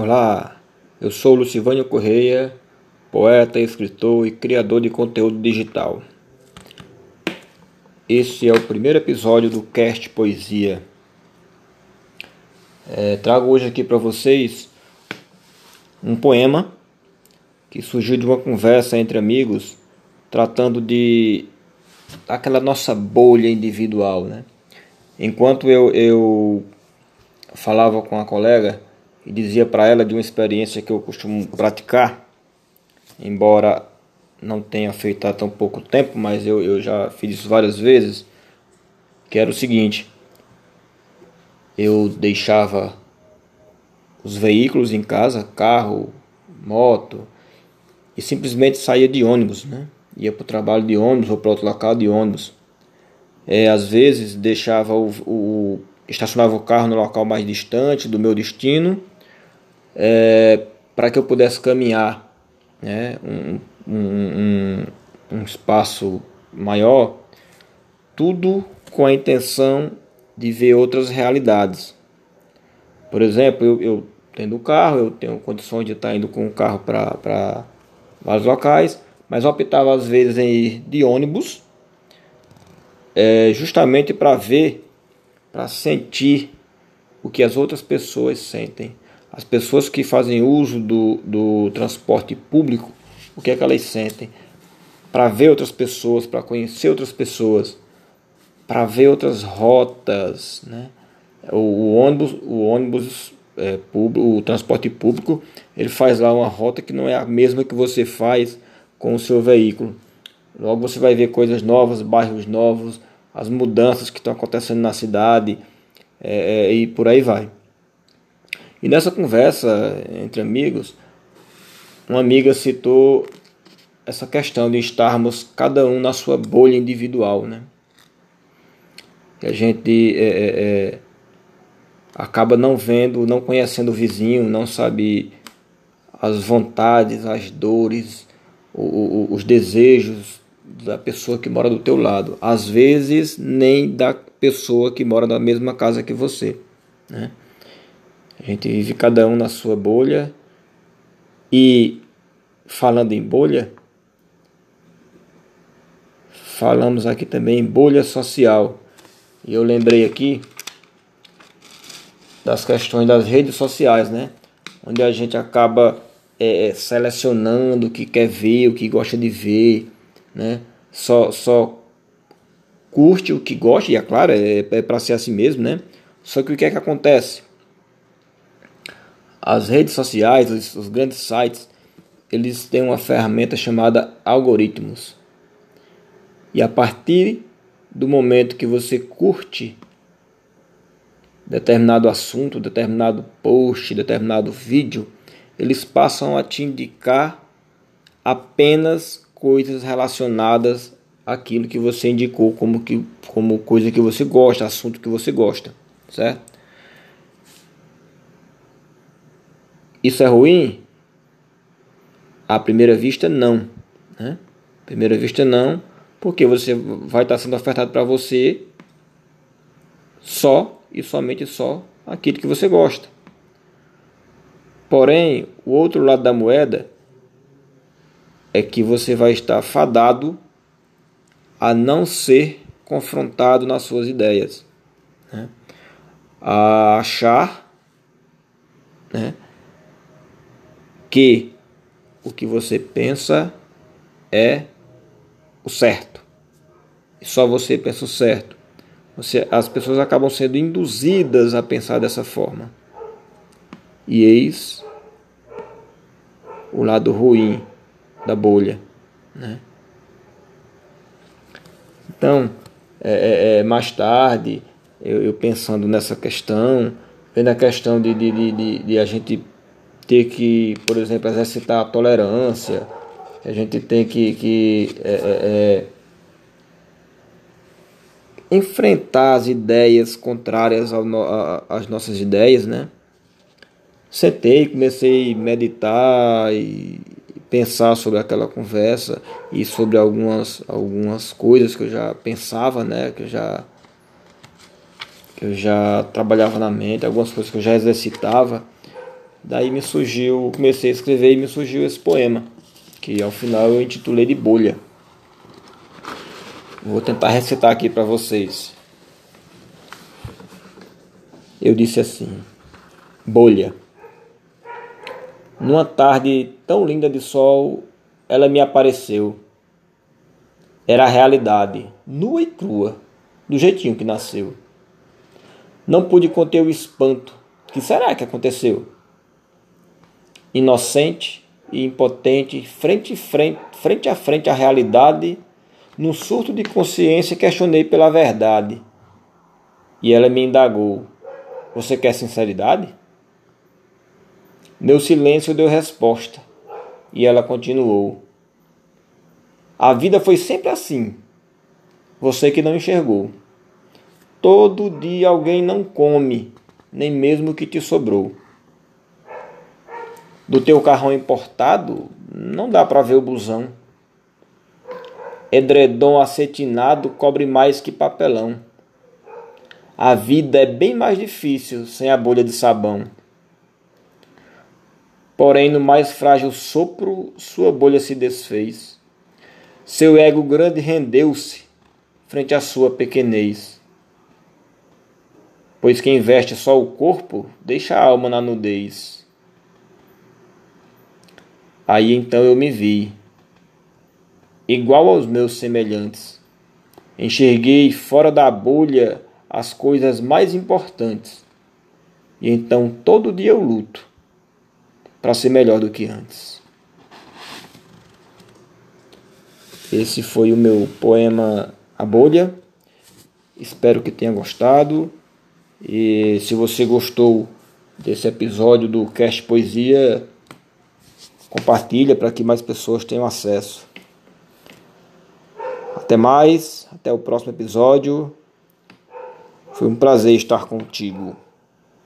Olá, eu sou Lucivânio Correia, poeta, escritor e criador de conteúdo digital. Esse é o primeiro episódio do Cast Poesia. É, trago hoje aqui para vocês um poema que surgiu de uma conversa entre amigos tratando de aquela nossa bolha individual, né? Enquanto eu, eu falava com a colega e dizia para ela de uma experiência que eu costumo praticar, embora não tenha feito há tão pouco tempo, mas eu, eu já fiz isso várias vezes, que era o seguinte, eu deixava os veículos em casa, carro, moto, e simplesmente saía de ônibus, né? Ia para o trabalho de ônibus ou para outro local de ônibus. É, às vezes deixava o, o, estacionava o carro no local mais distante do meu destino é, para que eu pudesse caminhar né, um, um, um, espaço maior, tudo com a intenção de ver outras realidades. Por exemplo, eu, eu tendo o carro, eu tenho condições de estar indo com o carro para vários locais, mas optava às vezes em ir de ônibus, é, justamente para ver, para sentir o que as outras pessoas sentem. As pessoas que fazem uso do, do transporte público, o que é que elas sentem? Para ver outras pessoas, para conhecer outras pessoas, para ver outras rotas, né? O, o ônibus, o ônibus é, público, o transporte público, ele faz lá uma rota que não é a mesma que você faz com o seu veículo. Logo você vai ver coisas novas, bairros novos, as mudanças que estão acontecendo na cidade é, é, e por aí vai. E nessa conversa entre amigos, uma amiga citou essa questão de estarmos cada um na sua bolha individual, né? Que a gente é, é, é, acaba não vendo, não conhecendo o vizinho, não sabe as vontades, as dores, os desejos da pessoa que mora do teu lado. Às vezes nem da pessoa que mora na mesma casa que você, né? A gente vive cada um na sua bolha. E falando em bolha, falamos aqui também em bolha social. E eu lembrei aqui das questões das redes sociais, né? Onde a gente acaba é, selecionando o que quer ver, o que gosta de ver, né? Só, só curte o que gosta, e é claro, é, é para ser assim mesmo, né? Só que o que é que acontece? As redes sociais, os, os grandes sites, eles têm uma ferramenta chamada algoritmos. E a partir do momento que você curte determinado assunto, determinado post, determinado vídeo, eles passam a te indicar apenas coisas relacionadas àquilo que você indicou como, que, como coisa que você gosta, assunto que você gosta, certo? Isso é ruim? À primeira vista, não. Né? À primeira vista, não, porque você vai estar sendo ofertado para você só e somente só aquilo que você gosta. Porém, o outro lado da moeda é que você vai estar fadado a não ser confrontado nas suas ideias, né? a achar né, que o que você pensa é o certo. E só você pensa o certo. Você, as pessoas acabam sendo induzidas a pensar dessa forma. E eis o lado ruim da bolha. Né? Então, é, é, é, mais tarde, eu, eu, pensando nessa questão, vendo a questão de, de, de, de, a gente ter que, por exemplo, exercitar a tolerância, a gente tem que, que é, é, é enfrentar as ideias contrárias às nossas ideias, né? Sentei, comecei a meditar e pensar sobre aquela conversa e sobre algumas, algumas coisas que eu já pensava, né? Que eu já que eu já trabalhava na mente, algumas coisas que eu já exercitava Daí me surgiu, comecei a escrever e me surgiu esse poema, que ao final eu intitulei de Bolha. Vou tentar recitar aqui para vocês. Eu disse assim: Bolha. Numa tarde tão linda de sol, ela me apareceu. Era a realidade, nua e crua, do jeitinho que nasceu. Não pude conter o espanto. Que será que aconteceu? Inocente e impotente, frente, frente, frente a frente à realidade, num surto de consciência questionei pela verdade. E ela me indagou: Você quer sinceridade? Meu silêncio deu resposta, e ela continuou: A vida foi sempre assim. Você que não enxergou. Todo dia alguém não come, nem mesmo o que te sobrou. Do teu carrão importado, não dá para ver o busão. Edredom acetinado cobre mais que papelão. A vida é bem mais difícil sem a bolha de sabão. Porém, no mais frágil sopro, sua bolha se desfez. Seu ego grande rendeu-se frente à sua pequenez. Pois quem veste só o corpo deixa a alma na nudez. Aí então eu me vi, igual aos meus semelhantes. Enxerguei fora da bolha as coisas mais importantes. E então todo dia eu luto para ser melhor do que antes. Esse foi o meu poema A Bolha. Espero que tenha gostado. E se você gostou desse episódio do Cast Poesia, compartilha para que mais pessoas tenham acesso. Até mais, até o próximo episódio. Foi um prazer estar contigo.